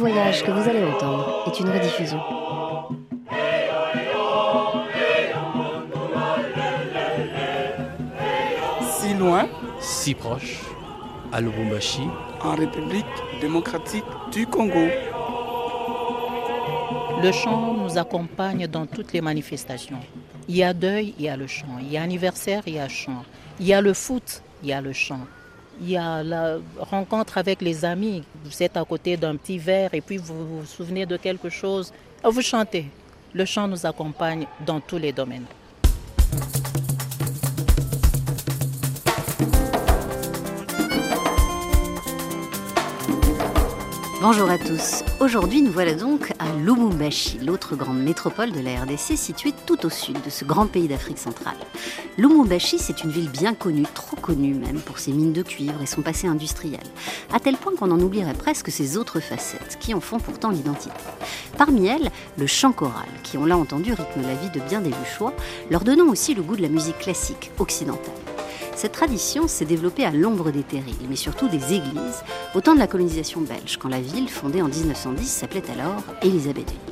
voyage que vous allez entendre est une rediffusion. Si loin, si proche, à Lubumbashi, en République démocratique du Congo. Le chant nous accompagne dans toutes les manifestations. Il y a deuil, il y a le chant. Il y a anniversaire, il y a chant. Il y a le foot, il y a le chant. Il y a la rencontre avec les amis. Vous êtes à côté d'un petit verre et puis vous vous souvenez de quelque chose. Vous chantez. Le chant nous accompagne dans tous les domaines. Bonjour à tous. Aujourd'hui, nous voilà donc à Lumumbashi, l'autre grande métropole de la RDC située tout au sud de ce grand pays d'Afrique centrale. Lumumbashi, c'est une ville bien connue, trop connue même, pour ses mines de cuivre et son passé industriel, à tel point qu'on en oublierait presque ses autres facettes, qui en font pourtant l'identité. Parmi elles, le chant choral, qui, on l'a entendu, rythme la vie de bien des Luchois, leur donnant aussi le goût de la musique classique occidentale. Cette tradition s'est développée à l'ombre des terrils, mais surtout des églises, au temps de la colonisation belge, quand la ville, fondée en 1910, s'appelait alors Elisabethville.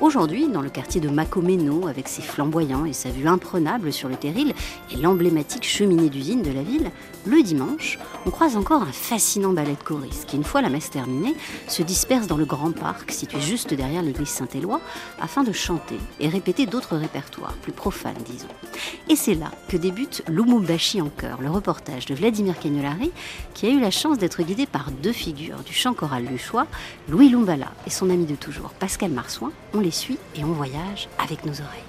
Aujourd'hui, dans le quartier de Macomeno, avec ses flamboyants et sa vue imprenable sur le terril et l'emblématique cheminée d'usine de la ville, le dimanche, on croise encore un fascinant ballet de choristes qui, une fois la messe terminée, se disperse dans le grand parc situé juste derrière l'église Saint-Éloi afin de chanter et répéter d'autres répertoires, plus profanes disons. Et c'est là que débute Lumumbashi en chœur, le reportage de Vladimir Cagnolari, qui a eu la chance d'être guidé par deux figures du chant choral du choix, Louis Lumbala et son ami de toujours, Pascal Marsouin. Suit et on voyage avec nos oreilles.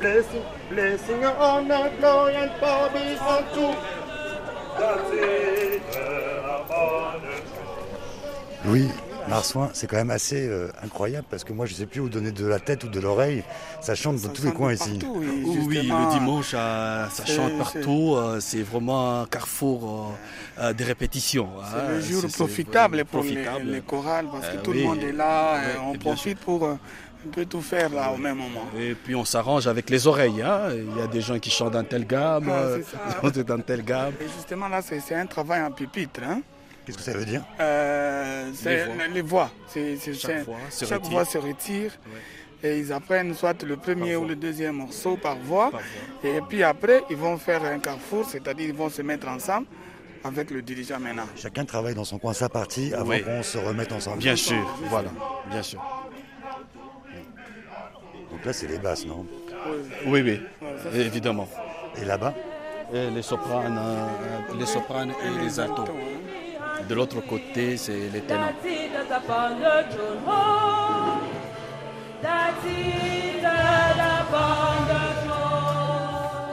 Blessing, blessing, honor, glory, and power be unto. That's it, upon the throne. Oui, Marsouin, c'est quand même assez euh, incroyable parce que moi je sais plus où donner de la tête ou de l'oreille. Ça chante dans tous les coins ici. Oui, justement. le dimanche, euh, ça chante c'est- partout. euh, C'est vraiment un carrefour euh, euh, des répétitions. C'est hein. le jour profitable pour les, profitable. les chorales parce que Euh, tout oui. le monde est là, Ouais, on et profite pour euh, un peu tout faire là au même moment. Et puis on s'arrange avec les oreilles. hein. Il y a des gens qui chantent dans telle gamme, Ah, c'est ça. d'autres dans telle gamme. Et justement là, c'est c'est un travail en pupitre. Hein. Qu'est-ce que ça veut dire Euh, c'est voix. les voix. C'est- c'est- Chaque c'est- voix se chaque retire. voix se retire. Et ils apprennent soit le premier Par ou voix. le deuxième morceau par voix. Par Et puis après, ils vont faire un carrefour, c'est-à-dire ils vont se mettre ensemble avec le dirigeant maintenant. Chacun travaille dans son coin sa partie avant Oui. qu'on se remette ensemble. Bien sûr, voilà, bien sûr. Donc là c'est les basses, non? Oui, oui, Ouais, ça, c'est- évidemment. Et là-bas? Et les sopranes, euh, les sopranes et les altos. De l'autre côté, c'est les ténors.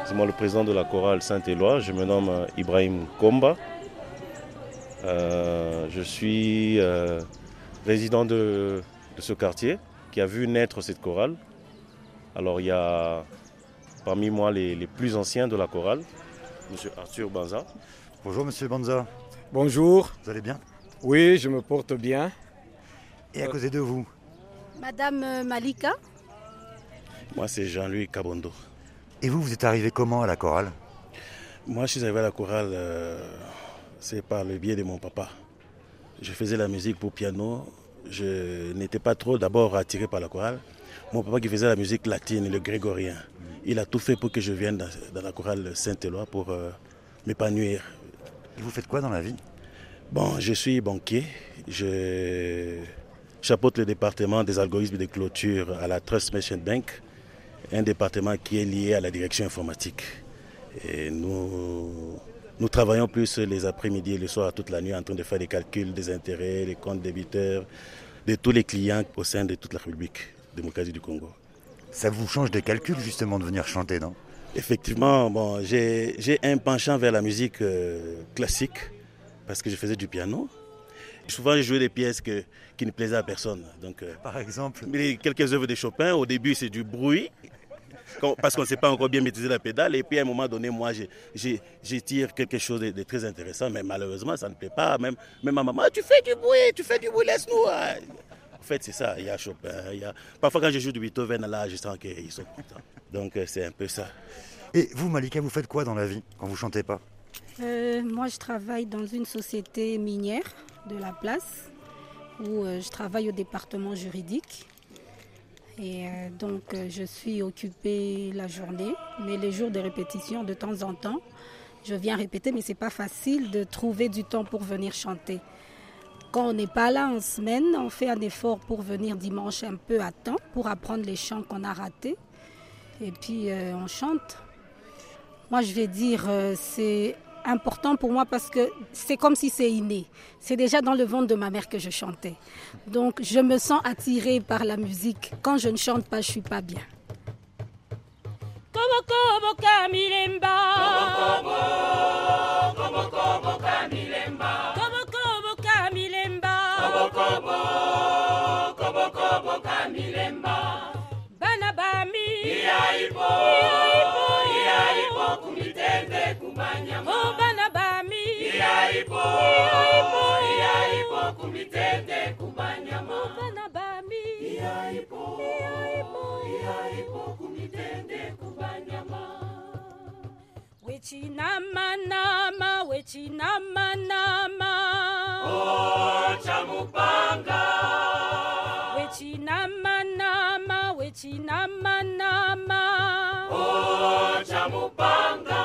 C'est moi le président de la chorale Saint-Éloi. Je me nomme euh, Ibrahim Komba. Euh, je suis euh, résident de, de ce quartier qui a vu naître cette chorale. Alors il y a parmi moi les, les plus anciens de la chorale, M. Arthur Banza. Bonjour Monsieur Banza, Bonjour, vous allez bien oui, je me porte bien. Et à côté de vous Madame euh, Malika, Moi c'est Jean-Louis Kabondo. Et vous, vous êtes arrivé comment à la chorale Moi je suis arrivé à la chorale, euh, c'est par le biais de mon papa. Je faisais la musique pour piano. Je n'étais pas trop d'abord attiré par la chorale. Mon papa qui faisait la musique latine, le grégorien, il a tout fait pour que je vienne dans, dans la chorale Saint-Éloi pour euh, m'épanouir. Et vous faites quoi dans la vie? Bon, je suis banquier. Je chapeaute le département des algorithmes de clôture à la Trust Merchant Bank, un département qui est lié à la direction informatique. Et nous, nous travaillons plus les après-midi et le soir toute la nuit en train de faire des calculs des intérêts, les comptes débiteurs de tous les clients au sein de toute la République démocratique du Congo. Ça vous change des calculs justement de venir chanter, non? Effectivement, bon, j'ai un penchant vers la musique euh, classique parce que je faisais du piano. Souvent, je jouais des pièces que- qui ne plaisaient à personne. Donc, euh, Par exemple mais quelques œuvres de Chopin, au début, c'est du bruit. parce qu'on ne sait pas encore bien maîtriser la pédale. Et puis à un moment donné, moi, j'étire quelque chose de, très intéressant, mais malheureusement, ça ne plaît pas. Même, même ma maman, tu fais du bruit, tu fais du bruit, laisse-nous. En fait, c'est ça. Il y a Chopin. Il y a... Parfois, quand je joue du Beethoven, là, je sens qu'ils sont contents. Donc, euh, c'est un peu ça. Et vous, Malika, vous faites quoi dans la vie quand vous chantez pas? Euh, Moi, je travaille dans une société minière de la place où euh, je travaille au département juridique. Et euh, donc, euh, je suis occupée la journée, mais les jours de répétition, de temps en temps, je viens répéter, mais c'est pas facile de trouver du temps pour venir chanter. Quand on n'est pas là en semaine, on fait un effort pour venir dimanche un peu à temps, pour apprendre les chants qu'on a ratés. Et puis, on chante. Moi, je vais dire, c'est important pour moi parce que c'est comme si c'est inné. C'est déjà dans le ventre de ma mère que je chantais. Donc je me sens attirée par la musique. Quand je ne chante pas, je suis pas bien. tende kubanyama. Wechinamanama wechinamanama ochamupanga wechinamanama wechinamanama ochamupanga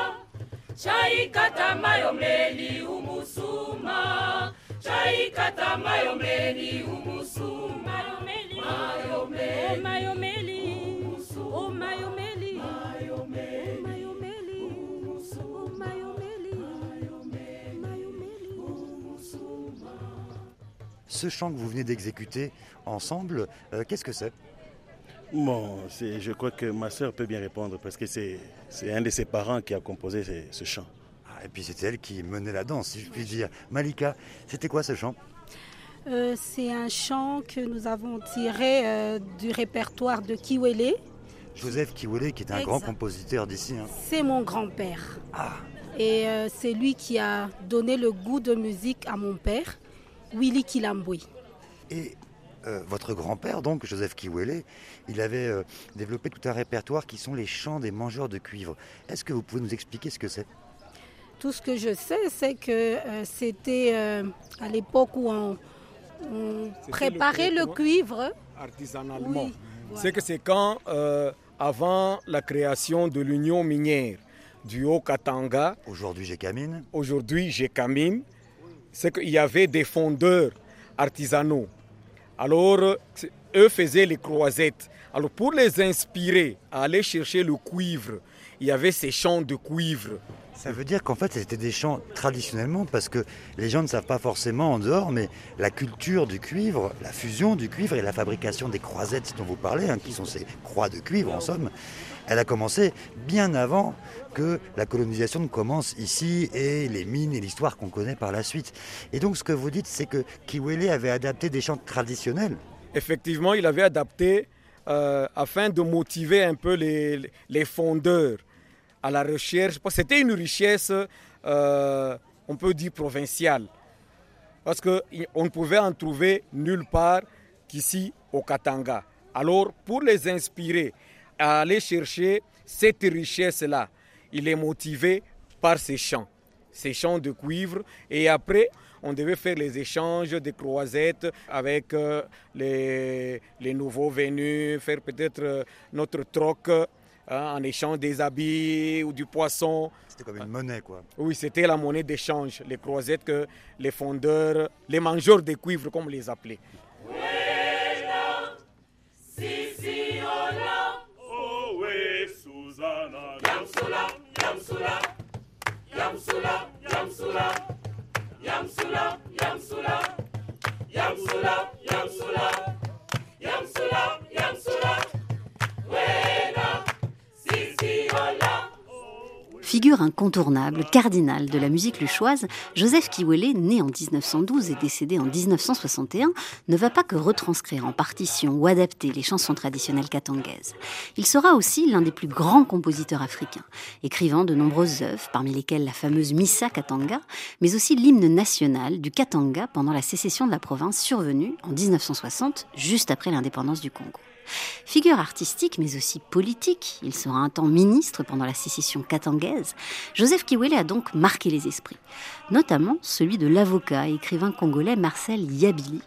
chaikatamayo mleli umusuma. Chaikatamayo mleli umusuma. Mayomeli Ce chant que vous venez d'exécuter ensemble, euh, qu'est-ce que c'est? Bon, je crois que ma soeur peut bien répondre parce que c'est un de ses parents qui a composé ce, ce chant. Ah, et puis c'était elle qui menait la danse, si je puis dire. Malika, c'était quoi ce chant? Euh, C'est un chant que nous avons tiré euh, du répertoire de Kiwele. Joseph Kiwele, qui est un grand compositeur d'ici. Hein. C'est mon grand-père. Ah. Et euh, c'est lui qui a donné le goût de musique à mon père. Willy Kilambui. Et euh, votre grand-père, donc Joseph Kiwele, il avait euh, développé tout un répertoire qui sont les chants des mangeurs de cuivre. Est-ce que vous pouvez nous expliquer ce que c'est? Tout ce que je sais, c'est que euh, c'était à l'époque où on, préparait le, cuivre artisanalement. C'est que c'est quand, avant la création de l'union minière du Haut-Katanga, aujourd'hui Gécamine, aujourd'hui Gécamine, c'est qu'il y avait des fondeurs artisanaux. Alors, eux faisaient les croisettes. Alors, pour les inspirer à aller chercher le cuivre, il y avait ces chants de cuivre. Ça veut dire qu'en fait, c'était des chants traditionnellement, parce que les gens ne savent pas forcément en dehors, mais la culture du cuivre, la fusion du cuivre et la fabrication des croisettes dont vous parlez, hein, qui sont ces croix de cuivre en somme, elle a commencé bien avant que la colonisation ne commence ici et les mines et l'histoire qu'on connaît par la suite. Et donc ce que vous dites, c'est que Kiwele avait adapté des chants traditionnels. Effectivement, il avait adapté euh, afin de motiver un peu les, les fondeurs à la recherche. C'était une richesse, euh, on peut dire, provinciale. Parce qu'on ne pouvait en trouver nulle part qu'ici au Katanga. Alors, pour les inspirer à aller chercher cette richesse-là, il est motivé par ces chants, ces chants de cuivre. Et après, on devait faire les échanges de croisettes avec euh, les, les nouveaux venus, faire peut-être euh, notre troc Hein, en échange des habits ou du poisson. C'était comme une monnaie, quoi. Oui, c'était la monnaie d'échange, les croisettes que les fondeurs, les mangeurs de cuivre, comme on les appelait. Yamsula, Yamsula, Yamsula, Yamsula, Yamsula, Yamsula, Yamsula, Yamsula, Yamsula, Wena, Sisi Figure incontournable, cardinale de la musique luchoise, Joseph Kiwele, né en 1912 et décédé en 1961, ne va pas que retranscrire en partition ou adapter les chansons traditionnelles katangaises. Il sera aussi l'un des plus grands compositeurs africains, écrivant de nombreuses œuvres, parmi lesquelles la fameuse Missa Katanga, mais aussi l'hymne national du Katanga pendant la sécession de la province survenue en 1960, juste après l'indépendance du Congo. Figure artistique mais aussi politique, il sera un temps ministre pendant la sécession katangaise, Joseph Kiwele a donc marqué les esprits, notamment celui de l'avocat et écrivain congolais Marcel Yabili,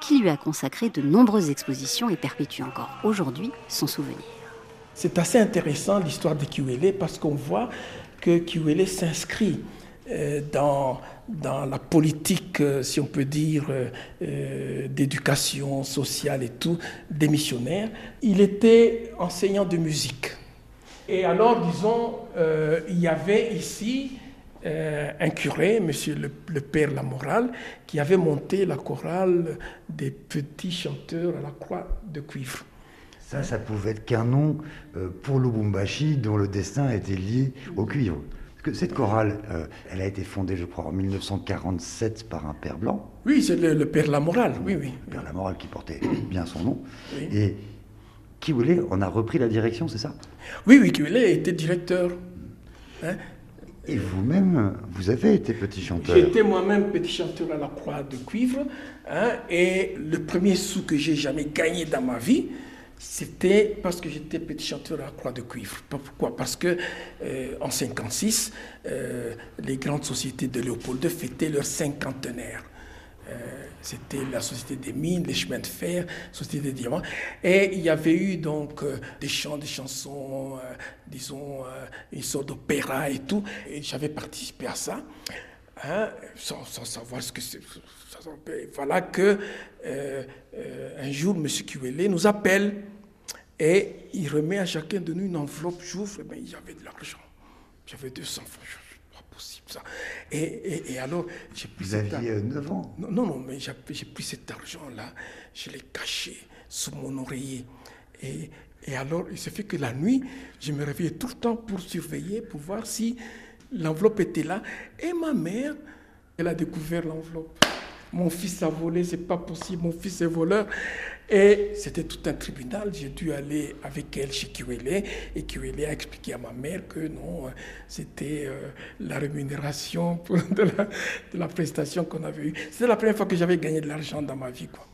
qui lui a consacré de nombreuses expositions et perpétue encore aujourd'hui son souvenir. C'est assez intéressant l'histoire de Kiwele parce qu'on voit que Kiwele s'inscrit euh, dans, dans la politique, euh, si on peut dire, euh, d'éducation sociale et tout, des missionnaires. Il était enseignant de musique. Et alors, disons, il y avait ici un curé, monsieur le, père Lamoral, qui avait monté la chorale des petits chanteurs à la croix de cuivre. Ça, ça pouvait être qu'un nom pour Lubumbashi dont le destin était lié au cuivre cette chorale, euh, elle a été fondée, je crois, en 1947 par un père blanc. Oui, c'est le, père Lamoral, oui, oui. Le père Lamoral qui portait bien son nom. Et Kiwele on a repris la direction, c'est ça? Oui, oui, Kiwele était directeur. Hein? et vous-même, vous avez été petit chanteur J'étais moi-même petit chanteur à la croix de cuivre. Hein, et le premier sou que j'ai jamais gagné dans ma vie, c'était parce que j'étais petit chanteur à la Croix de Cuivre. Pourquoi? Parce que euh, en 56, euh, les grandes sociétés de Léopold II fêtaient leur cinquantenaire. Euh, c'était la société des mines, les chemins de fer, société des diamants. Et il y avait eu donc des chants, des chansons, disons, une sorte d'opéra et tout. Et j'avais participé à ça, hein, sans, sans, savoir ce que c'est. Voilà que euh, euh, un jour, M. Kiwele nous appelle et il remet à chacun de nous une enveloppe. J'ouvre, ben, j'avais de l'argent. J'avais 200 francs. Pas possible ça. Et, et, alors, j'ai pris Vous aviez 9 ans non, non, non, mais j'ai pris cet argent-là, je l'ai caché sous mon oreiller. Et, et alors, il se fait que la nuit, je me réveillais tout le temps pour surveiller, pour voir si l'enveloppe était là. Et ma mère, elle a découvert l'enveloppe mon fils a volé, c'est pas possible, mon fils est voleur. Et c'était tout un tribunal. J'ai dû aller avec elle chez Kiwele et Kiwele a expliqué à ma mère que non, c'était euh, la rémunération de, la, de la prestation qu'on avait eue. C'était la première fois que j'avais gagné de l'argent dans ma vie. Quoi.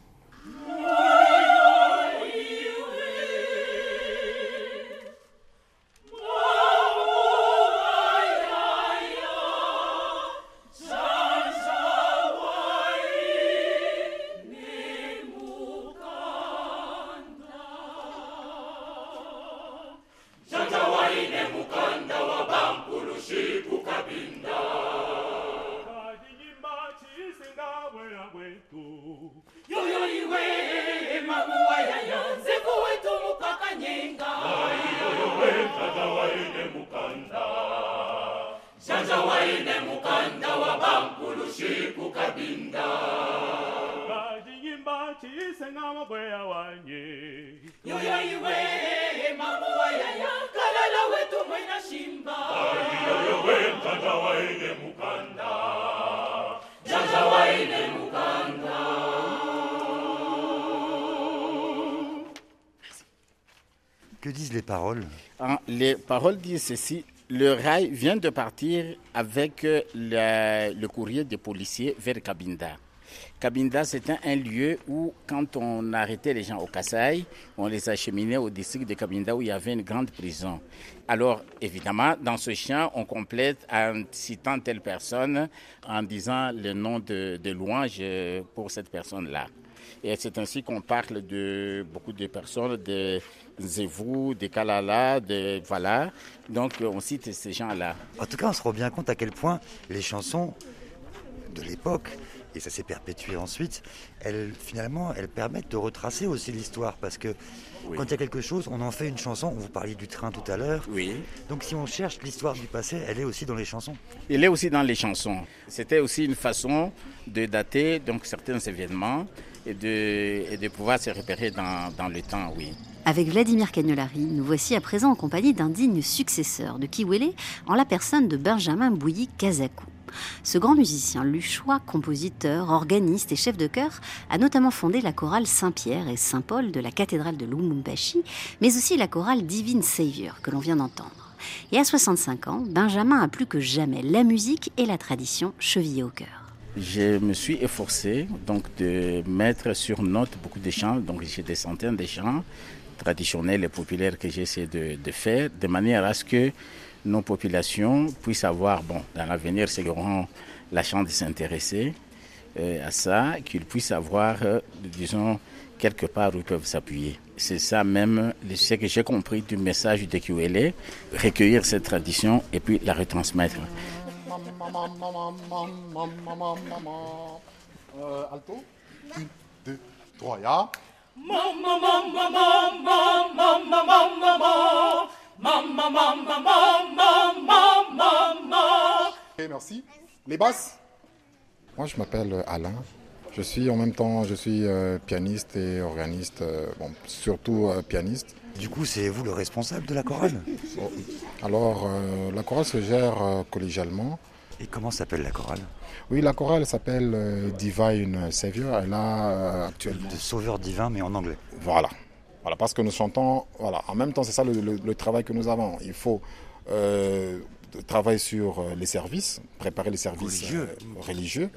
Que disent les paroles? Ah, Les paroles disent ceci. Le rail vient de partir avec euh, le, courrier des policiers vers Kabinda. Kabinda, c'était un lieu où, quand on arrêtait les gens au Kassai, on les acheminait au district de Kabinda où il y avait une grande prison. Alors, évidemment, dans ce champ, on complète en citant telle personne, en disant le nom de, louange pour cette personne-là. Et c'est ainsi qu'on parle de beaucoup de personnes, de Zévou, des Kalala, de voilà. Donc on cite ces gens-là. En tout cas, on se rend bien compte à quel point les chansons de l'époque, et ça s'est perpétué ensuite, elles, finalement, elles permettent de retracer aussi l'histoire. Parce que quand il y a quelque chose, on en fait une chanson. Vous parliez du train tout à l'heure. Oui. Donc si on cherche l'histoire du passé, elle est aussi dans les chansons. Elle est aussi dans les chansons. C'était aussi une façon de dater donc certains événements et de, et de pouvoir se repérer dans, dans le temps, oui. Avec Vladimir Cagnolari, nous voici à présent en compagnie d'un digne successeur de Kiwele, en la personne de Benjamin Bouilly Kazakou. Ce grand musicien luchois, compositeur, organiste et chef de chœur a notamment fondé la chorale Saint-Pierre et Saint-Paul de la cathédrale de Lumumbashi, mais aussi la chorale Divine Savior que l'on vient d'entendre. Et à 65 ans, Benjamin a plus que jamais la musique et la tradition chevillées au cœur. Je me suis efforcé donc de mettre sur note beaucoup de chants, donc j'ai des centaines de chants traditionnels et populaires que j'essaie de, de, faire, de manière à ce que nos populations puissent avoir, bon, dans l'avenir, c'est auront la chance de s'intéresser euh, à ça, qu'ils puissent avoir, euh, disons, quelque part où ils peuvent s'appuyer. C'est ça même, ce que j'ai compris du message de QLA, recueillir cette tradition et puis la retransmettre. Euh, alto? 1, 2, 3, ya. Merci. Les basses? Moi, je m'appelle Alain. Je suis en même temps, je suis euh, pianiste et organiste, euh, bon, surtout euh, pianiste. Du coup, c'est vous le responsable de la chorale? Bon, Alors, euh, la chorale se gère euh, collégialement. Et comment s'appelle la chorale? Oui, la chorale s'appelle euh, Divine Savior. Elle a euh, actuellement. De sauveur divin, mais en anglais. Voilà. Voilà, parce que nous chantons, voilà, en même temps, c'est ça le, le- le travail que nous avons. Il faut euh, travailler sur les services, préparer les services Religieux. religieux,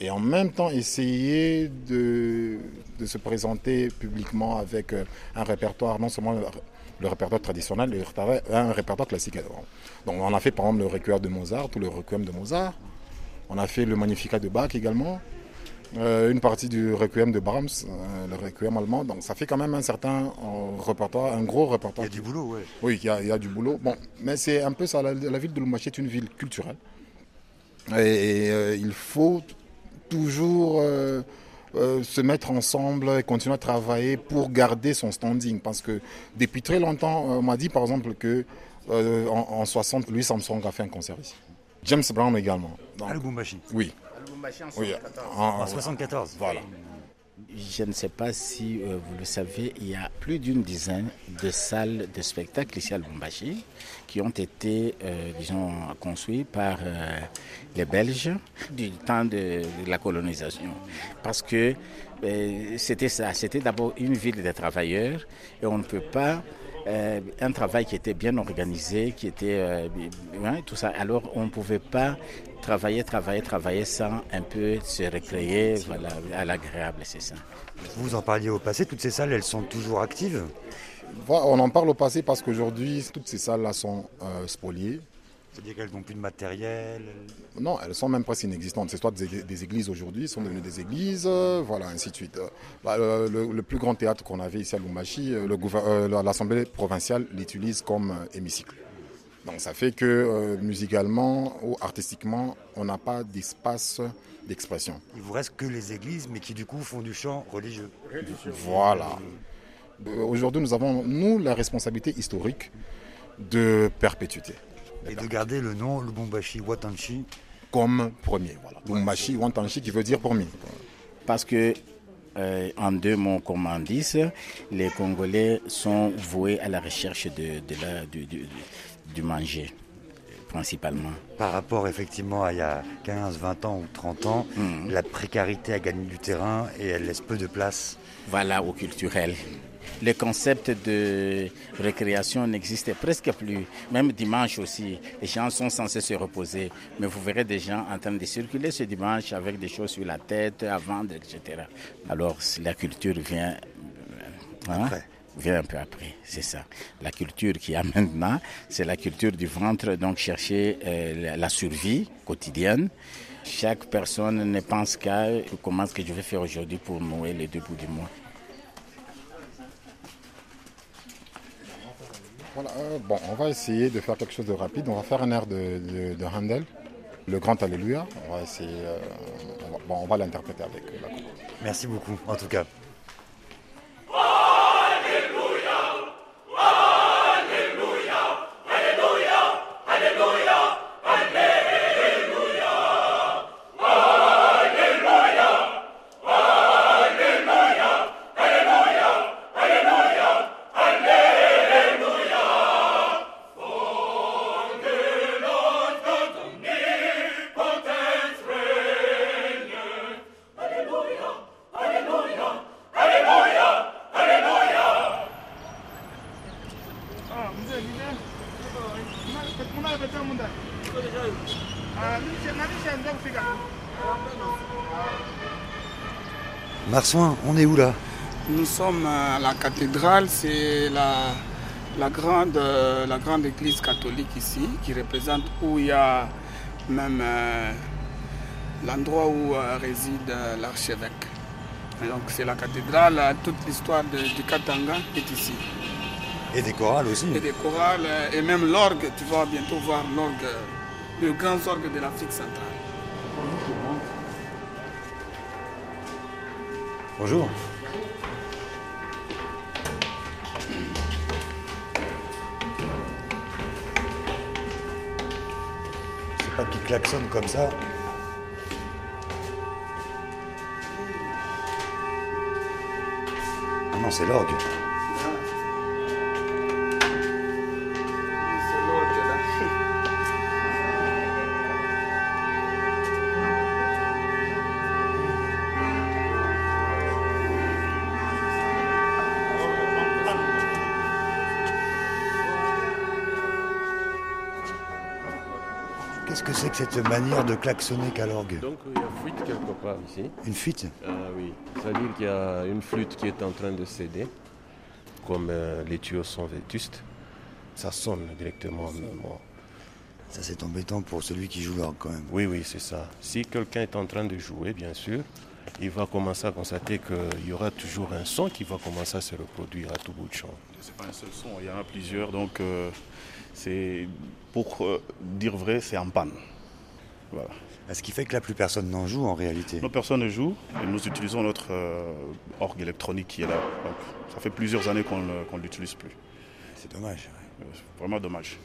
et en même temps essayer de, de se présenter publiquement avec un répertoire, non seulement le, répertoire traditionnel, mais un répertoire classique. Donc on a fait par exemple le requiem de Mozart, ou le requiem de Mozart. On a fait le Magnificat de Bach également. Euh, une partie du requiem de Brahms, euh, le requiem allemand. Donc ça fait quand même un certain euh, répertoire, un gros répertoire. Il y a du boulot, ouais. Oui, il y a, il y a du boulot. Bon, mais c'est un peu ça. La, la ville de Lumbashi est une ville culturelle. Et, et, il faut toujours euh, euh, se mettre ensemble et continuer à travailler pour garder son standing. Parce que depuis très longtemps, on m'a dit par exemple que euh, en, en 60, Louis Armstrong a fait un concert ici. James Brown également. Donc, À Lubumbashi. oui. Oui, En 74. Voilà. Je ne sais pas si euh, vous le savez, il y a plus d'une dizaine de salles de spectacle ici à Lubumbashi qui ont été, euh, disons, construites par euh, les Belges du temps de, la colonisation. Parce que c'était ça, c'était d'abord une ville de travailleurs et on ne peut pas un travail qui était bien organisé, qui était ouais, tout ça. Alors on ne pouvait pas travailler, travailler, travailler sans un peu se recréer, voilà, à l'agréable, c'est ça. Vous en parliez au passé, toutes ces salles, elles sont toujours actives? On en parle au passé parce qu'aujourd'hui, toutes ces salles-là sont euh, spoliées. C'est-à-dire qu'elles n'ont plus de matériel Non, elles sont même presque inexistantes. C'est soit des, églises aujourd'hui, sont devenues des églises, euh, voilà, ainsi de suite. Euh, bah, le, le- le plus grand théâtre qu'on avait ici à euh, euh, l'Assemblée provinciale l'utilise comme euh, hémicycle. Donc ça fait que euh, musicalement ou artistiquement, on n'a pas d'espace d'expression. Il vous reste que les églises, mais qui du coup font du chant religieux. Voilà. Euh, Aujourd'hui, nous avons, nous, la responsabilité historique de perpétuité. Et de garder le nom Lubumbashi Watanshi. Comme premier, voilà. Lumbashi Wantanshi qui veut dire premier. Parce que, euh, en deux mots, comme on dit, les Congolais sont voués à la recherche de, de la- du, du- manger, principalement. Par rapport effectivement à il y a 15, 20 ans ou 30 ans, la précarité a gagné du terrain et elle laisse peu de place. Voilà, au culturel. Le concept de récréation n'existe presque plus. Même dimanche aussi, les gens sont censés se reposer. Mais vous verrez des gens en train de circuler ce dimanche avec des choses sur la tête, à vendre, etc. Alors la culture vient, euh, hein, vient un peu après, c'est ça. La culture qu'il y a maintenant, c'est la culture du ventre, donc chercher euh, la- survie quotidienne. Chaque personne ne pense qu'à comment est-ce que je vais faire aujourd'hui pour nouer les deux bouts du mois. Voilà, euh, bon, on va essayer de faire quelque chose de rapide. On va faire un air de, de, de Handel, le Grand Alléluia. On va essayer, euh, on va, bon, on va l'interpréter avec euh, la chorale. Merci beaucoup, en tout cas. On est où là? Nous sommes à la cathédrale, c'est la, la, grande, la grande église catholique ici, qui représente où il y a même euh, l'endroit où euh, réside euh, l'archevêque. Donc c'est la cathédrale, toute l'histoire du Katanga est ici. Et des chorales aussi. Et des chorales, et même l'orgue, tu vas bientôt voir l'orgue, le grand orgue de l'Afrique centrale. Bonjour. C'est pas qu'il klaxonne comme ça. Ah non, c'est l'orgue. Qu'est-ce que c'est que cette manière de klaxonner qu'à l'orgue Donc il y a fuite quelque part ici. Une fuite? Ah oui, c'est-à-dire qu'il y a une flûte qui est en train de céder, comme euh, les tuyaux sont vétustes, ça sonne directement. Bon. Ça c'est embêtant pour celui qui joue l'orgue quand même. Oui, oui, c'est ça. Si quelqu'un est en train de jouer, bien sûr, il va commencer à constater qu'il y aura toujours un son qui va commencer à se reproduire à tout bout de champ. C'est pas un seul son, il y en a plusieurs, donc euh, c'est pour euh, dire vrai, c'est en panne. Voilà. Ce qui fait que là plus personne n'en joue en réalité. Nos personnes ne jouent et nous utilisons notre euh, orgue électronique qui est là. Donc, ça fait plusieurs années qu'on ne l'utilise plus. C'est dommage. Vraiment dommage.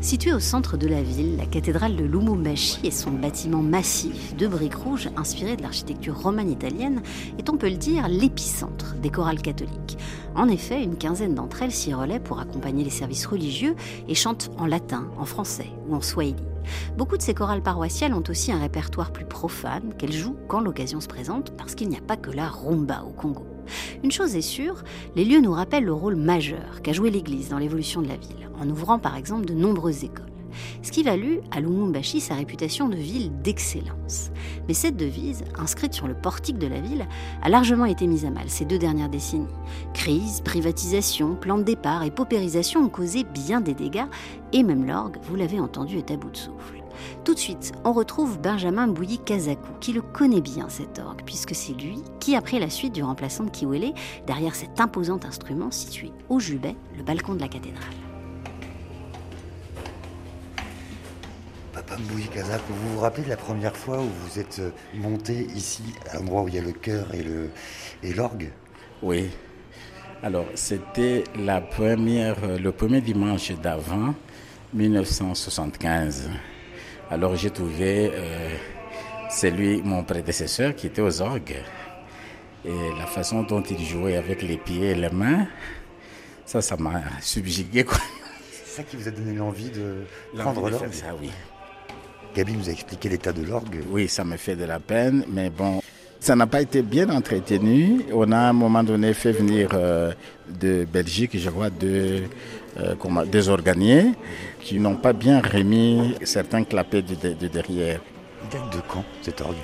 Située au centre de la ville, la cathédrale de Lumumbashi et son bâtiment massif de briques rouges inspiré de l'architecture romane italienne est, on peut le dire, l'épicentre des chorales catholiques. En effet, une quinzaine d'entre elles s'y relaient pour accompagner les services religieux et chantent en latin, en français ou en swahili. Beaucoup de ces chorales paroissiales ont aussi un répertoire plus profane qu'elles jouent quand l'occasion se présente parce qu'il n'y a pas que la rumba au Congo. Une chose est sûre, les lieux nous rappellent le rôle majeur qu'a joué l'Église dans l'évolution de la ville, en ouvrant par exemple de nombreuses écoles. Ce qui valut à Lumumbashi sa réputation de ville d'excellence. Mais cette devise, inscrite sur le portique de la ville, a largement été mise à mal ces deux dernières décennies. Crise, privatisation, plan de départ et paupérisation ont causé bien des dégâts, et même l'orgue, vous l'avez entendu, est à bout de souffle. Tout de suite, on retrouve Benjamin Bouilly Kazakou, qui le connaît bien cet orgue, puisque c'est lui qui a pris la suite du remplaçant de Kiwele derrière cet imposant instrument situé au Jubet, le balcon de la cathédrale. Vous vous rappelez de la première fois où vous êtes euh, monté ici, à l'endroit où il y a le chœur et le et l'orgue? Oui. Alors, c'était la première, euh, le premier dimanche d'avant 1975. Alors, j'ai trouvé euh, celui, mon prédécesseur, qui était aux orgues. Et la façon dont il jouait avec les pieds et les mains, ça, ça m'a subjugué. Quoi. C'est ça qui vous a donné l'envie de prendre l'orgue? ça, oui. Gabi nous a expliqué l'état de l'orgue. Oui, ça me fait de la peine, mais bon, ça n'a pas été bien entretenu. On a à un moment donné fait venir euh, de Belgique, je crois, deux, euh, deux organiers qui n'ont pas bien remis certains clapets de, de- de derrière. Il date de quand cet orgue?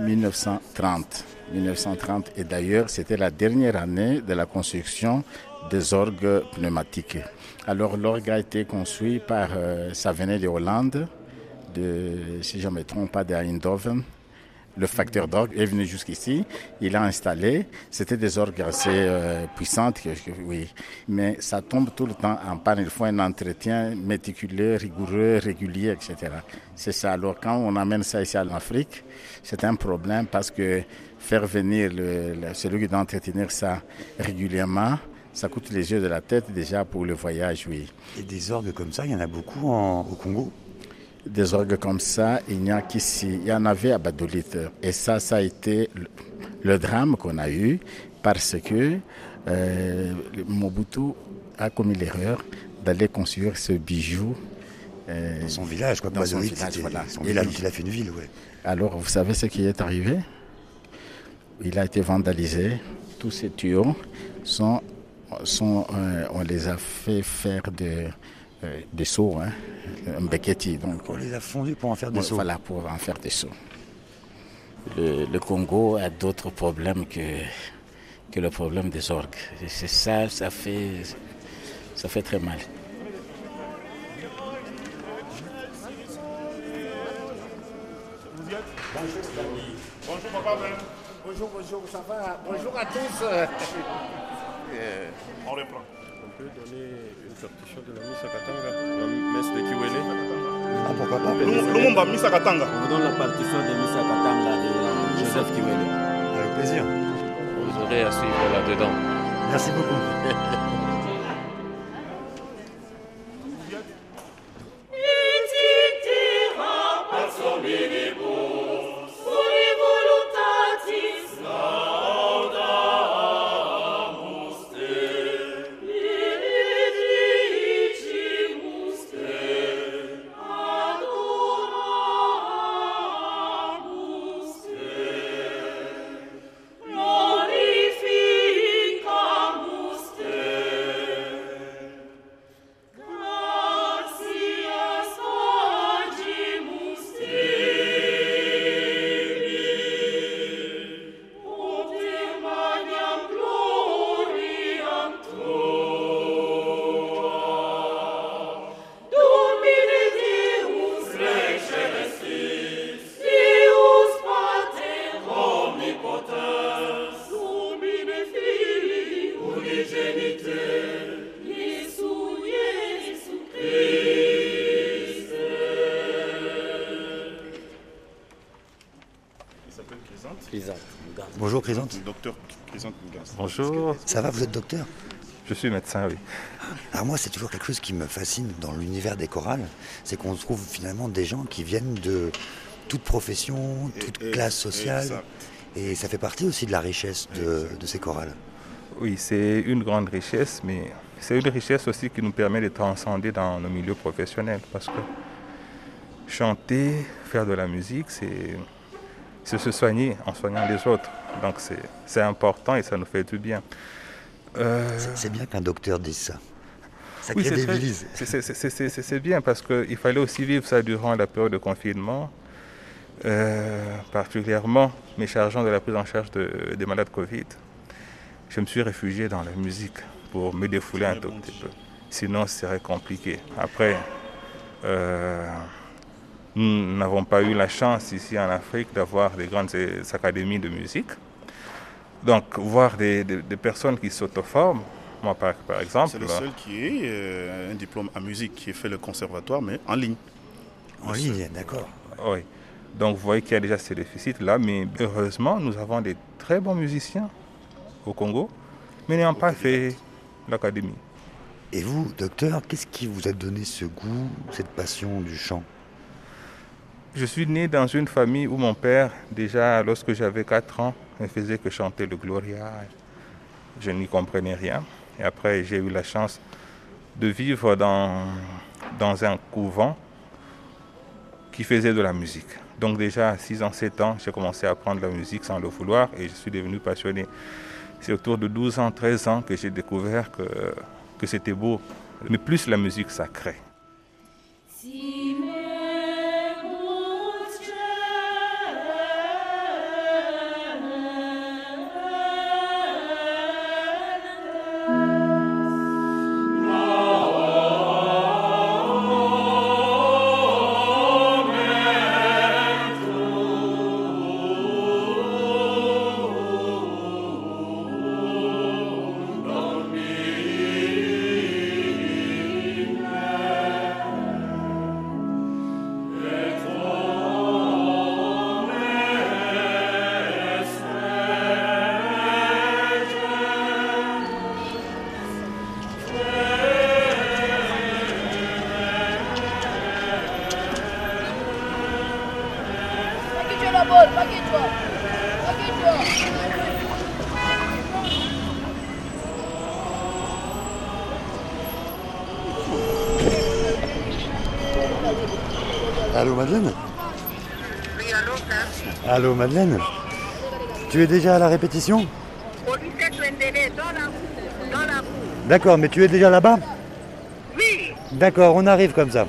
1930. 1930 et d'ailleurs c'était la dernière année de la construction des orgues pneumatiques. Alors l'orgue a été construit par, euh, ça venait de Hollande, de, si je ne me trompe pas, de Eindhoven. Le facteur d'orgue est venu jusqu'ici, il a installé, c'était des orgues assez euh, puissantes, oui, mais ça tombe tout le temps en panne, il faut un entretien méticuleux, rigoureux, régulier, etc. C'est ça, alors quand on amène ça ici en Afrique, c'est un problème parce que faire venir le, le- celui qui doit entretenir ça régulièrement, ça coûte les yeux de la tête déjà pour le voyage, oui. Et des orgues comme ça, il y en a beaucoup au Congo? Des orgues comme ça, il n'y a qu'ici. Il y en avait à Badolit. Et ça, ça a été le, drame qu'on a eu parce que euh, Mobutu a commis l'erreur d'aller construire ce bijou. euh, Dans son village, quoi. Dans son village, voilà. son village, il a fait une ville, ouais. Alors, vous savez ce qui est arrivé? Il a été vandalisé. Tous ces tuyaux sont, sont euh, on les a fait faire de euh, des seaux, hein, un becchetti. Donc, On les a fondus pour en faire des seaux. Voilà, pour en faire des seaux. Le, le Congo a d'autres problèmes que, que le problème des orgues. Et c'est ça, ça fait, ça fait très mal. Bonjour papa, bonjour, bonjour, ça va? Bonjour à tous. On reprend. On peut donner de la Missa Katanga, la messe de Kiwele. Ah, pourquoi pas Lumumba Missa Katanga. On vous donne la partition de Missa Katanga de Joseph Kiwele. Avec plaisir. Vous aurez à suivre là-dedans. Merci beaucoup. Bonjour Chrysanthe. Docteur. Bonjour. Ça va, vous êtes docteur? Je suis médecin, oui. Alors moi, c'est toujours quelque chose qui me fascine dans l'univers des chorales, c'est qu'on trouve finalement des gens qui viennent de toute profession, toute et- classe sociale. Et ça fait partie aussi de la richesse de, de ces chorales. Oui, c'est une grande richesse, mais c'est une richesse aussi qui nous permet de transcender dans nos milieux professionnels. Parce que chanter, faire de la musique, c'est se soigner en soignant les autres. Donc c'est c'est important et ça nous fait du bien. Euh, C'est- bien qu'un docteur dise ça. Ça oui, c'est bien parce qu'il fallait aussi vivre ça durant la période de confinement, euh, particulièrement mes chargeant de la prise en charge de- des malades Covid. Je me suis réfugié dans la musique pour me défouler un tout petit peu. Sinon, ce serait compliqué. Après, euh, nous n'avons pas eu la chance ici en Afrique d'avoir des grandes académies de musique. Donc, voir des, des- des personnes qui s'auto-forment, moi par, par exemple. C'est le seul qui ait euh, un diplôme en musique, qui ait fait le conservatoire, mais en ligne. En ligne, d'accord. Oui. Donc vous voyez qu'il y a déjà ces déficits-là, mais heureusement, nous avons des très bons musiciens au Congo, mais n'ayant pas fait l'académie. Et vous, docteur, qu'est-ce qui vous a donné ce goût, cette passion du chant? Je suis né dans une famille où mon père, déjà lorsque j'avais 4 ans, ne faisait que chanter le Gloria. Je n'y comprenais rien. Et après, j'ai eu la chance de vivre dans, dans un couvent qui faisait de la musique. Donc déjà à 6 ans, 7 ans, j'ai commencé à apprendre la musique sans le vouloir et je suis devenu passionné. C'est autour de 12 ans, 13 ans que j'ai découvert que, que c'était beau, mais plus la musique sacrée. Me Allô Madeleine Allô Madeleine Tu es déjà à la répétition D'accord, mais tu es déjà là-bas Oui. D'accord, on arrive comme ça.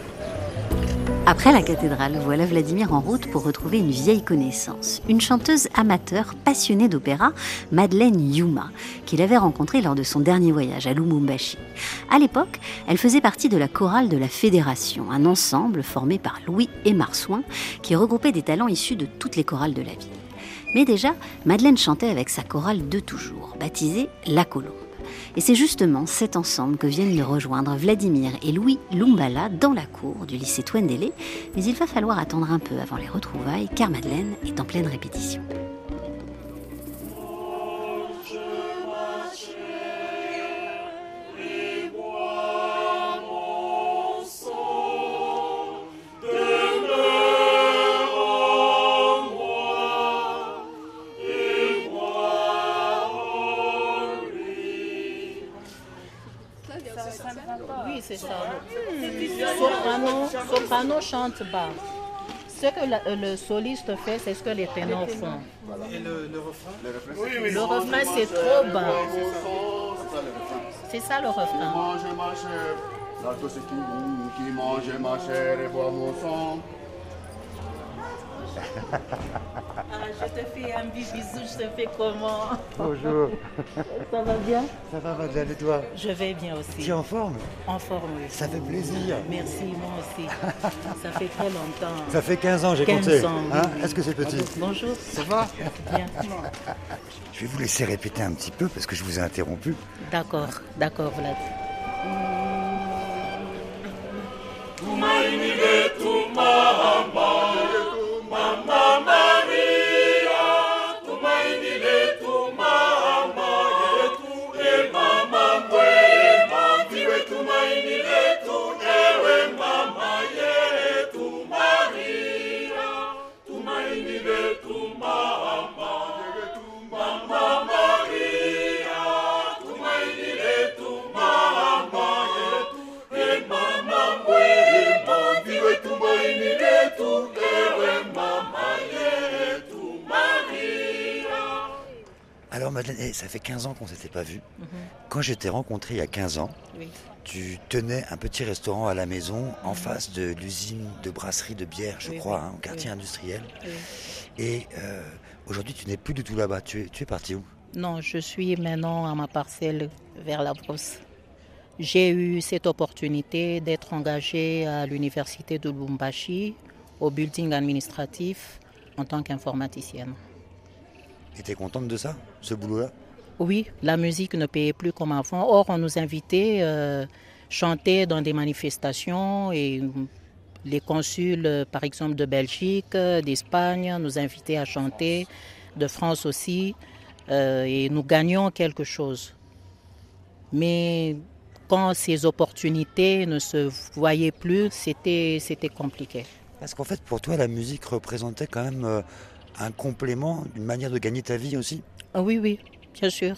Après la cathédrale, voilà Vladimir en route pour retrouver une vieille connaissance, une chanteuse amateur passionnée d'opéra, Madeleine Yuma, qu'il avait rencontrée lors de son dernier voyage à Lumumbashi. À l'époque, elle faisait partie de la chorale de la Fédération, un ensemble formé par Louis et Marsouin qui regroupait des talents issus de toutes les chorales de la ville. Mais déjà, Madeleine chantait avec sa chorale de toujours, baptisée La Colombe. Et c'est justement cet ensemble que viennent de rejoindre Vladimir et Louis Lumbala dans la cour du lycée Twendele. Mais il va falloir attendre un peu avant les retrouvailles car Madeleine est en pleine répétition. Chante bas. Ce que la- le soliste fait, c'est ce que les ténors font. Et le, le refrain? Le refrain, c'est trop bas. C'est ça le refrain. Mange ma chair, là tous ceux qui, qui mangent ma chair et boivent mon sang. Ah, je te fais un bisou, je te fais comment? Bonjour. Ça va bien? Ça va Madeleine et toi? Je vais bien aussi. Tu es en forme? En forme, oui. Ça fait plaisir. Merci, moi aussi. Ça fait très longtemps. Ça fait 15 ans, j'ai 15 compté. Hein? oui. Est-ce que c'est petit? Bonjour. Ça va? Bien. Je vais vous laisser répéter un petit peu parce que je vous ai interrompu. D'accord, d'accord, Vlad. Fait 15 ans qu'on s'était pas vu. Mhm. Quand je t'ai rencontré il y a 15 ans, Oui. tu tenais un petit restaurant à la maison en face de l'usine de brasserie de bière, je Oui, crois, oui, hein, au quartier oui. industriel. Oui. Et euh, aujourd'hui, tu n'es plus du tout là-bas. Tu es, tu es parti où? Non, je suis maintenant à ma parcelle vers la brosse. J'ai eu cette opportunité d'être engagée à l'université de Lubumbashi, au building administratif, en tant qu'informaticienne. Et tu es contente de ça, ce boulot-là? Oui, la musique ne payait plus comme avant. Or, on nous invitait euh, chanter dans des manifestations et mm, les consuls, euh, par exemple, de Belgique, euh, d'Espagne, nous invitaient à chanter, de France aussi, euh, et nous gagnions quelque chose. Mais quand ces opportunités ne se voyaient plus, c'était c'était compliqué. Parce qu'en fait, pour toi, la musique représentait quand même un complément, une manière de gagner ta vie aussi? Ah oui, oui, bien sûr.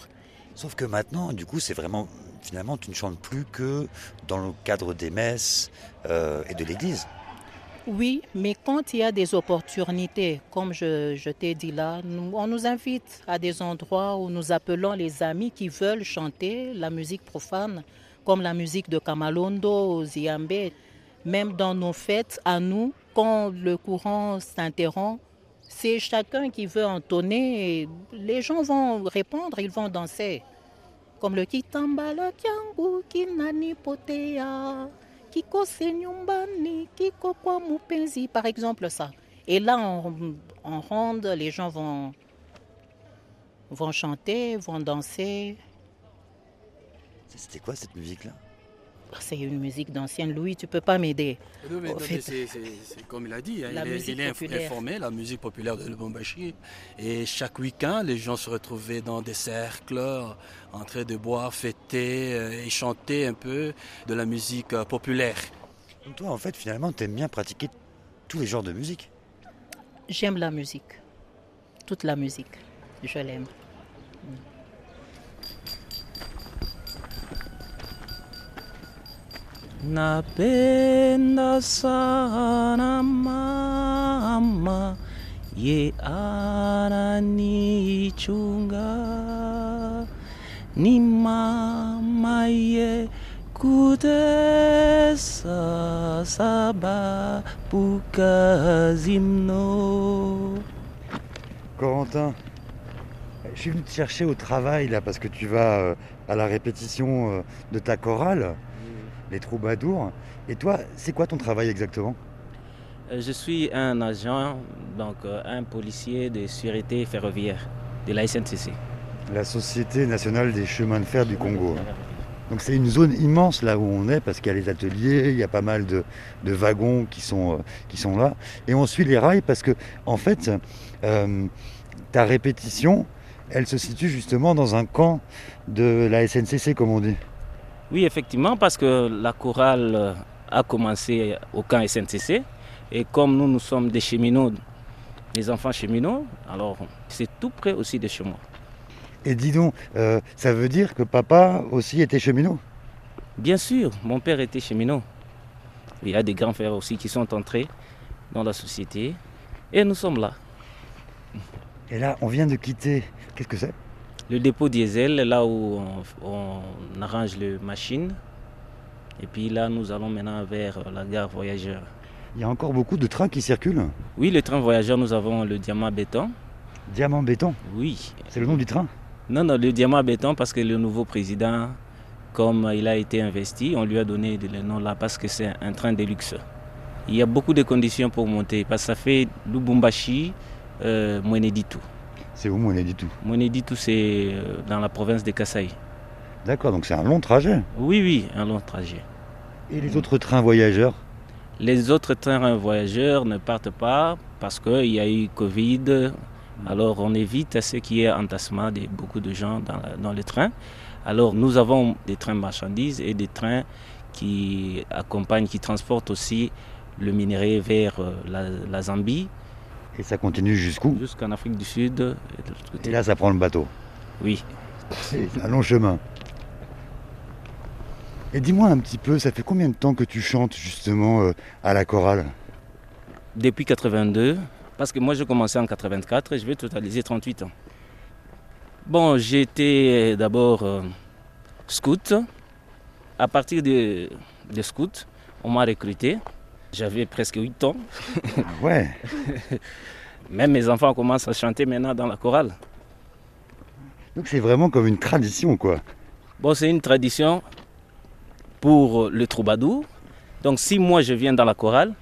Sauf que maintenant, du coup, c'est vraiment, finalement, tu ne chantes plus que dans le cadre des messes euh, et de l'église. Oui, mais quand il y a des opportunités, comme je, je t'ai dit là, nous- on nous invite à des endroits où nous appelons les amis qui veulent chanter la musique profane, comme la musique de Kamalondo, Ziambé. Même dans nos fêtes, à nous, quand le courant s'interrompt, c'est chacun qui veut entonner les gens vont répondre, ils vont danser. Comme le kitambala kyangu kinanipotea kikose nyumbani kiko kwa mupenzi par exemple ça. Et là en, en ronde les gens vont vont chanter vont danser. C'était quoi cette musique-là? C'est une musique d'ancienne Louis tu peux pas m'aider c'est- comme il a dit, hein, La il, est, il est informé, la musique populaire de Lubumbashi. Et chaque week-end, les gens se retrouvaient dans des cercles, euh, en train de boire, fêter euh, et chanter un peu de la musique euh, populaire. Donc toi, en fait, finalement, tu aimes bien pratiquer tous les genres de musique? j'aime la musique toute la musique je l'aime Napenda sana mama ye ananichunga ni mama ye Kutesa Saba Pukazimno. Corentin, je suis venu te chercher au travail là parce que tu vas euh, à la répétition euh, de ta chorale, les troubadours. Et toi, c'est quoi ton travail exactement? Euh, Je suis un agent, donc euh, un policier de sûreté ferroviaire de la SNCC. La Société nationale des chemins de fer du Congo. Donc c'est une zone immense là où on est parce qu'il y a les ateliers, il y a pas mal de, de wagons qui sont, euh, qui sont là. Et on suit les rails parce que en fait, euh, ta répétition, elle se situe justement dans un camp de la SNCC comme on dit. Oui, effectivement, parce que la chorale euh, a commencé au camp SNCC. Et comme nous, nous sommes des cheminots, des enfants cheminots, alors c'est tout près aussi de chez moi. Et dis donc, euh, ça veut dire que papa aussi était cheminot? Bien sûr, mon père était cheminot. Il y a des grands frères aussi qui sont entrés dans la société. Et nous sommes là. Et là, on vient de quitter. Qu'est-ce que c'est? Le dépôt diesel, là où on, on arrange les machines. Et puis là, nous allons maintenant vers la gare voyageur. Il y a encore beaucoup de trains qui circulent. Oui, le train voyageur, nous avons le diamant béton. Diamant béton Oui. C'est le nom du train? Non, non, le diamant béton parce que le nouveau président, comme il a été investi, on lui a donné le nom là parce que c'est un train de luxe. Il y a beaucoup de conditions pour monter parce que ça fait Lubumbashi, euh, Mweneditu. C'est où Mweneditu Mweneditu, c'est euh, dans la province de Kasaï. D'accord, donc c'est un long trajet. Oui, oui, un long trajet. Et les autres trains voyageurs? Les autres trains voyageurs ne partent pas parce qu'il y a eu Covid. Alors on évite à ce qui est entassement de beaucoup de gens dans, la- dans les trains. Alors nous avons des trains marchandises et des trains qui accompagnent, qui transportent aussi le minerai vers euh, la, la Zambie. Et ça continue jusqu'où Jusqu'en Afrique du Sud. Et, de l'autre côté. Et là, ça prend le bateau. Oui. C'est un long chemin. Et dis-moi un petit peu, ça fait combien de temps que tu chantes justement euh, à la chorale? Depuis 82, parce que moi j'ai commencé en 84 et je vais totaliser 38 ans. Bon, j'ai été d'abord euh, scout. À partir de, de scout, on m'a recruté. J'avais presque 8 ans. ouais. Même mes enfants commencent à chanter maintenant dans la chorale. Donc c'est vraiment comme une tradition, quoi. Bon, c'est une tradition pour le troubadour. Donc si moi je viens dans la chorale,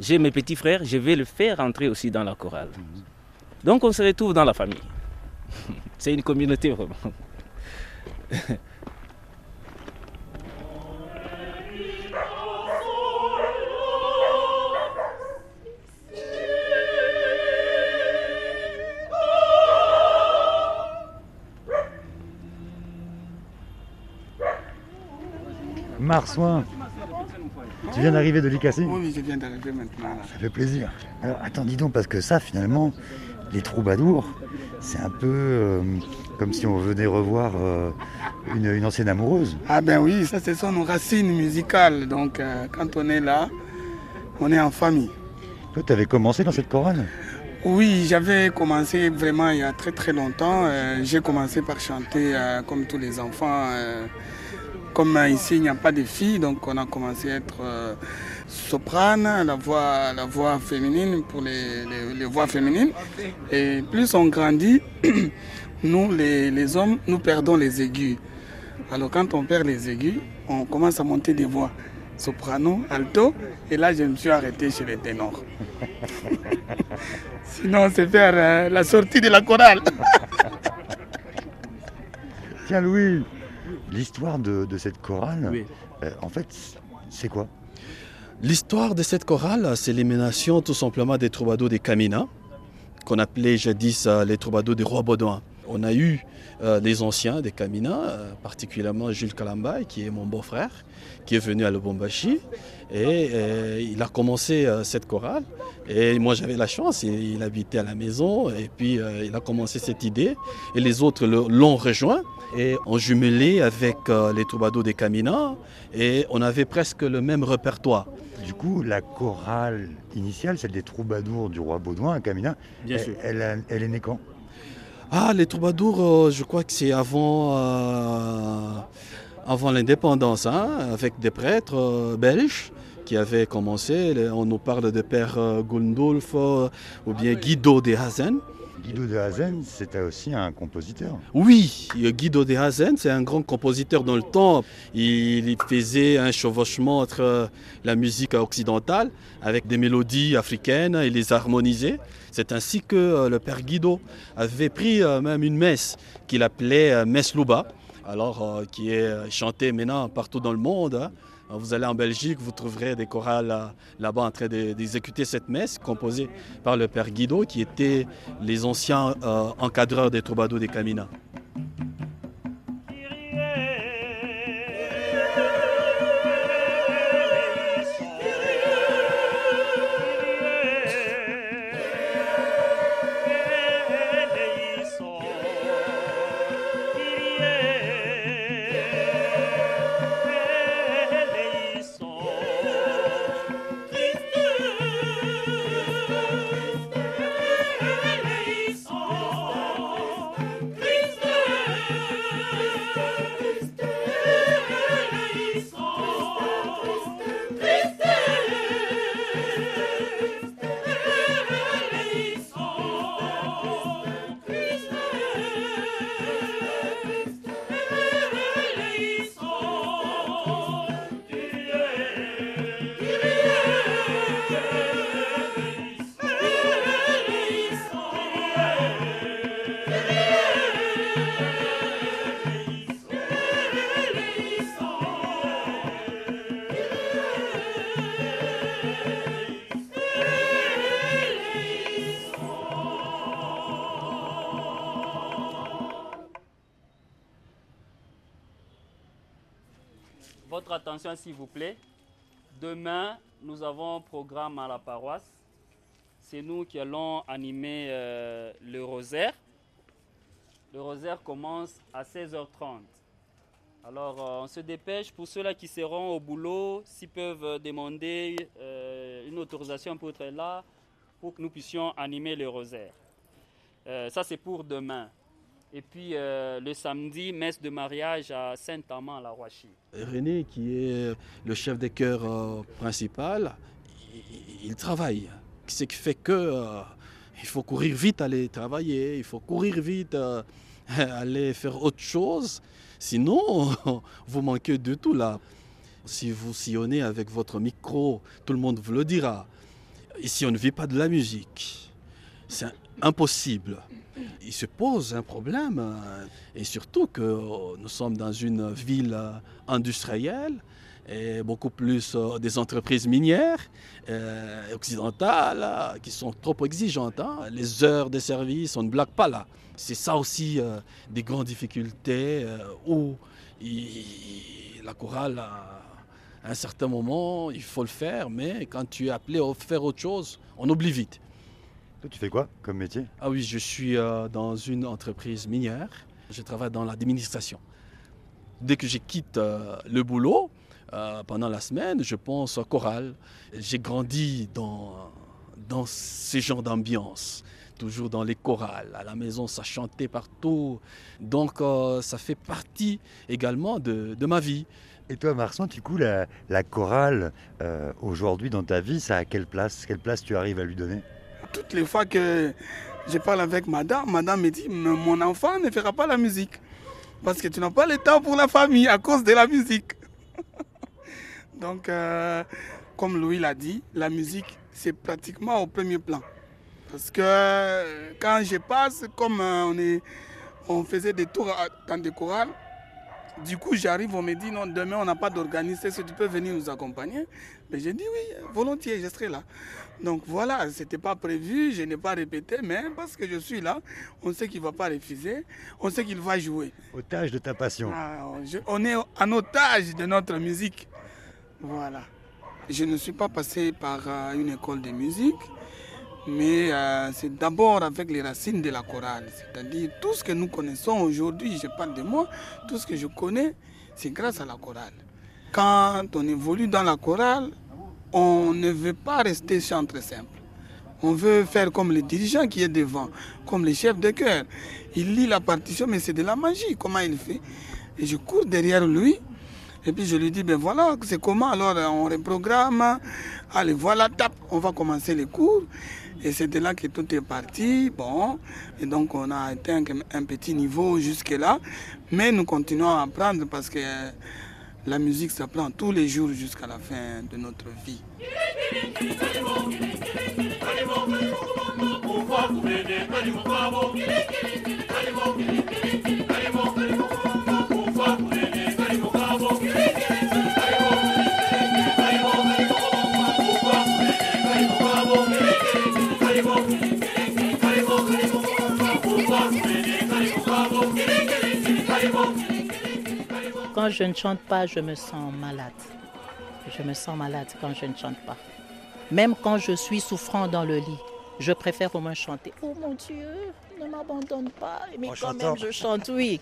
j'ai mes petits frères, je vais le faire entrer aussi dans la chorale. Donc on se retrouve dans la famille. C'est une communauté vraiment. Marsouin, tu viens d'arriver de l'Icassi Oui, je viens d'arriver maintenant. là. Ça fait plaisir. Alors attends, dis donc, parce que ça, finalement, les troubadours, c'est un peu euh, comme si on venait revoir euh, une, une ancienne amoureuse. Ah ben oui, ça ce sont nos racines musicales. Donc euh, quand on est là, on est en famille. Toi, tu avais commencé dans cette chorale? Oui, j'avais commencé vraiment il y a très très longtemps. Euh, J'ai commencé par chanter euh, comme tous les enfants. euh, comme ici il n'y a pas de filles, donc on a commencé à être euh, soprane, la voix, la voix féminine pour les, voix féminines. Et plus on grandit, nous les, les hommes, nous perdons les aigus. Alors quand on perd les aigus, on commence à monter des voix. Soprano, alto, et là je me suis arrêté chez les ténors. Sinon, c'est faire euh, la sortie de la chorale. Tiens, Louis, l'histoire de, de cette chorale, Oui. euh, en fait, c'est quoi? L'histoire de cette chorale, c'est l'émanation tout simplement des troubadours des Camina, qu'on appelait jadis euh, les troubadours des rois baudouins. On a eu euh, les anciens des Camina, euh, particulièrement Jules Kalambay, qui est mon beau-frère, qui est venu à Lubumbashi. Et euh, il a commencé euh, cette chorale. Et moi, j'avais la chance, il, il habitait à la maison. Et puis, il a commencé cette idée. Et les autres l'ont rejoint. Et on jumelé avec les troubadours des Camina. Et on avait presque le même répertoire. Du coup, la chorale initiale, celle des troubadours du roi Baudouin à Camina, Bien elle, sûr. elle a- elle est née quand? Ah, les troubadours, euh, je crois que c'est avant, euh, avant l'indépendance, hein, avec des prêtres euh, belges qui avaient commencé. On nous parle de Père Gundulf euh, ou bien Guido de Hazen. Guido de Hazen, c'était aussi un compositeur. Oui, Guido de Hazen, c'est un grand compositeur dans le temps. Il faisait un chevauchement entre la musique occidentale avec des mélodies africaines et les harmonisait. C'est ainsi que le père Guido avait pris même une messe qu'il appelait Messe Luba, alors qui est chantée maintenant partout dans le monde. hein. Vous allez en Belgique, vous trouverez des chorales euh, là-bas en train de- d'exécuter cette messe composée par le père Guido, qui était les anciens euh, encadreurs des troubadours des Camina. S'il vous plaît. Demain, nous avons un programme à la paroisse. C'est nous qui allons animer euh, le rosaire. Le rosaire commence à 16h30. Alors, euh, on se dépêche pour ceux-là qui seront au boulot, s'ils peuvent euh, demander une autorisation pour être là, pour que nous puissions animer le rosaire. Ça, c'est pour demain. Et puis, euh, le samedi, messe de mariage à Saint-Amand, la Roachie. René, qui est le chef des chœurs euh, principal, il, il travaille. Ce qui fait que euh, il faut courir vite aller travailler, il faut courir vite euh, aller faire autre chose. Sinon, vous manquez de tout là. Si vous sillonnez avec votre micro, tout le monde vous le dira. Ici, on ne vit pas de la musique. C'est impossible. Il se pose un problème, euh, et surtout que euh, nous sommes dans une ville euh, industrielle, et beaucoup plus des entreprises minières occidentales qui sont trop exigeantes. hein. Les heures de service, on ne blague pas là. C'est ça aussi des grandes difficultés où la chorale, à un certain moment, il faut le faire, mais quand tu es appelé à faire autre chose, on oublie vite. Toi, tu fais quoi comme métier? Ah oui, je suis euh, dans une entreprise minière. Je travaille dans l'administration. Dès que je quitte euh, le boulot, euh, pendant la semaine, je pense au choral. J'ai grandi dans, dans ce genre d'ambiance, toujours dans les chorales. À la maison, ça chantait partout. Donc, ça fait partie également de, de ma vie. Et toi, Marsan, du coup, la, la chorale, aujourd'hui dans ta vie, ça a quelle place? Quelle place tu arrives à lui donner? Toutes les fois que je parle avec madame, madame me dit Mon enfant ne fera pas la musique. Parce que tu n'as pas le temps pour la famille à cause de la musique. Donc, euh, comme Louis l'a dit, la musique, c'est pratiquement au premier plan. Parce que euh, quand je passe, comme euh, on, on faisait des tours dans des chorales, du coup, j'arrive, on me dit non, demain on n'a pas d'organisme, est-ce que tu peux venir nous accompagner Mais j'ai dit oui, volontiers, je serai là. Donc voilà, ce n'était pas prévu, je n'ai pas répété, mais parce que je suis là, on sait qu'il ne va pas refuser, on sait qu'il va jouer. Otage de ta passion. Ah, je- on est en otage de notre musique. Voilà. Je ne suis pas passé par euh, une école de musique, mais euh, c'est d'abord avec les racines de la chorale. C'est-à-dire tout ce que nous connaissons aujourd'hui, je parle de moi, tout ce que je connais, c'est grâce à la chorale. Quand on évolue dans la chorale, on ne veut pas rester chantre simple. On veut faire comme le dirigeant qui est devant, comme le chef de chœur. Il lit la partition, mais c'est de la magie. Comment il fait? Et je cours derrière lui Et puis je lui dis, ben voilà, c'est comment? Alors on reprogramme. Allez, voilà, tap, on va commencer les cours. Et c'est de là que tout est parti. Bon, et donc on a atteint un petit niveau jusque-là. Mais nous continuons à apprendre parce que la musique s'apprend tous les jours jusqu'à la fin de notre vie. Quand je ne chante pas, je me sens malade. Je me sens malade quand je ne chante pas. Même quand je suis souffrant dans le lit, je préfère au moins chanter. Oh mon Dieu, ne m'abandonne pas. Mais quand même, je chante, oui.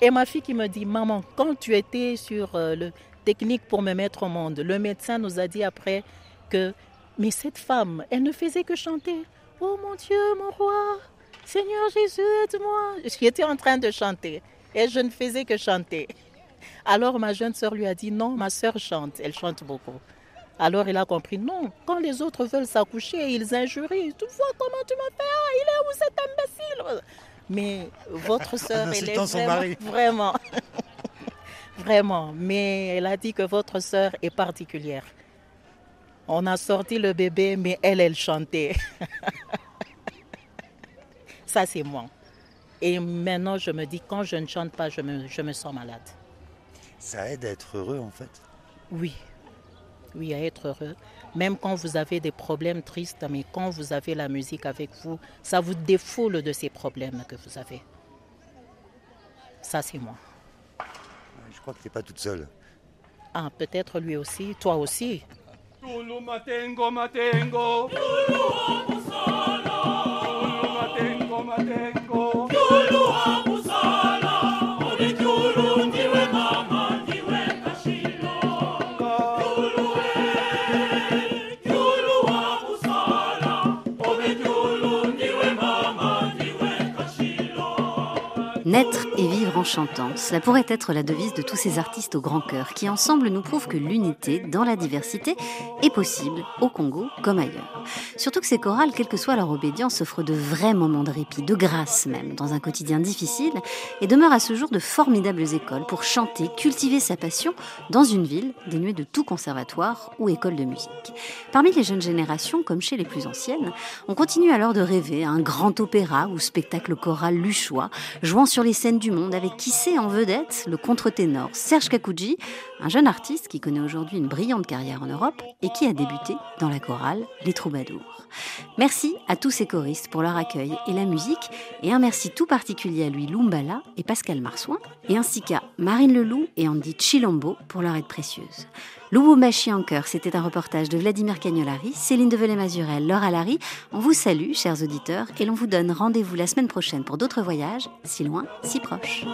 Et ma fille qui me dit, maman, quand tu étais sur euh, le technique pour me mettre au monde, le médecin nous a dit après que, mais cette femme, elle ne faisait que chanter. Oh mon Dieu, mon roi, Seigneur Jésus, aide-moi. J'étais en train de chanter et je ne faisais que chanter. Alors ma jeune sœur lui a dit, non, ma sœur chante, elle chante beaucoup. Alors il a compris, non, quand les autres veulent s'accoucher, ils injurient. Tu vois comment tu m'as fait ah, Il est où cet imbécile? Mais votre sœur, elle est vraiment, vraiment, vraiment. Mais elle a dit que votre sœur est particulière. On a sorti le bébé, mais elle, elle chantait. Ça, c'est moi. Et maintenant, je me dis, quand je ne chante pas, je me, je me sens malade. Ça aide à être heureux, en fait Oui, oui, à être heureux. Même quand vous avez des problèmes tristes, mais quand vous avez la musique avec vous, ça vous défoule de ces problèmes que vous avez. Ça, c'est moi. Je crois que tu n'es pas toute seule. Ah, peut-être lui aussi, toi aussi. Naître et vivre en chantant, cela pourrait être la devise de tous ces artistes au grand cœur qui ensemble nous prouvent que l'unité dans la diversité est possible au Congo comme ailleurs. Surtout que ces chorales, quelle que soit leur obédience, offrent de vrais moments de répit, de grâce même, dans un quotidien difficile et demeurent à ce jour de formidables écoles pour chanter, cultiver sa passion dans une ville dénuée de tout conservatoire ou école de musique. Parmi les jeunes générations, comme chez les plus anciennes, on continue alors de rêver à un grand opéra ou spectacle choral luchois, jouant sur les scènes du monde avec qui sait en vedette le contre-ténor Serge Kakouji, un jeune artiste qui connaît aujourd'hui une brillante carrière en Europe et qui a débuté dans la chorale Les Troubadours. Merci à tous ces choristes pour leur accueil et la musique, et un merci tout particulier à lui Lumbala et Pascal Marsouin, et ainsi qu'à Marine Leloup et Andy Chilombo pour leur aide précieuse. Lubumbashi en chœur, c'était un reportage de Vladimir Cagnolari, Céline Develay-Mazurel, Laura Larry. On vous salue, chers auditeurs, et l'on vous donne rendez-vous la semaine prochaine pour d'autres voyages, si loin, si proches.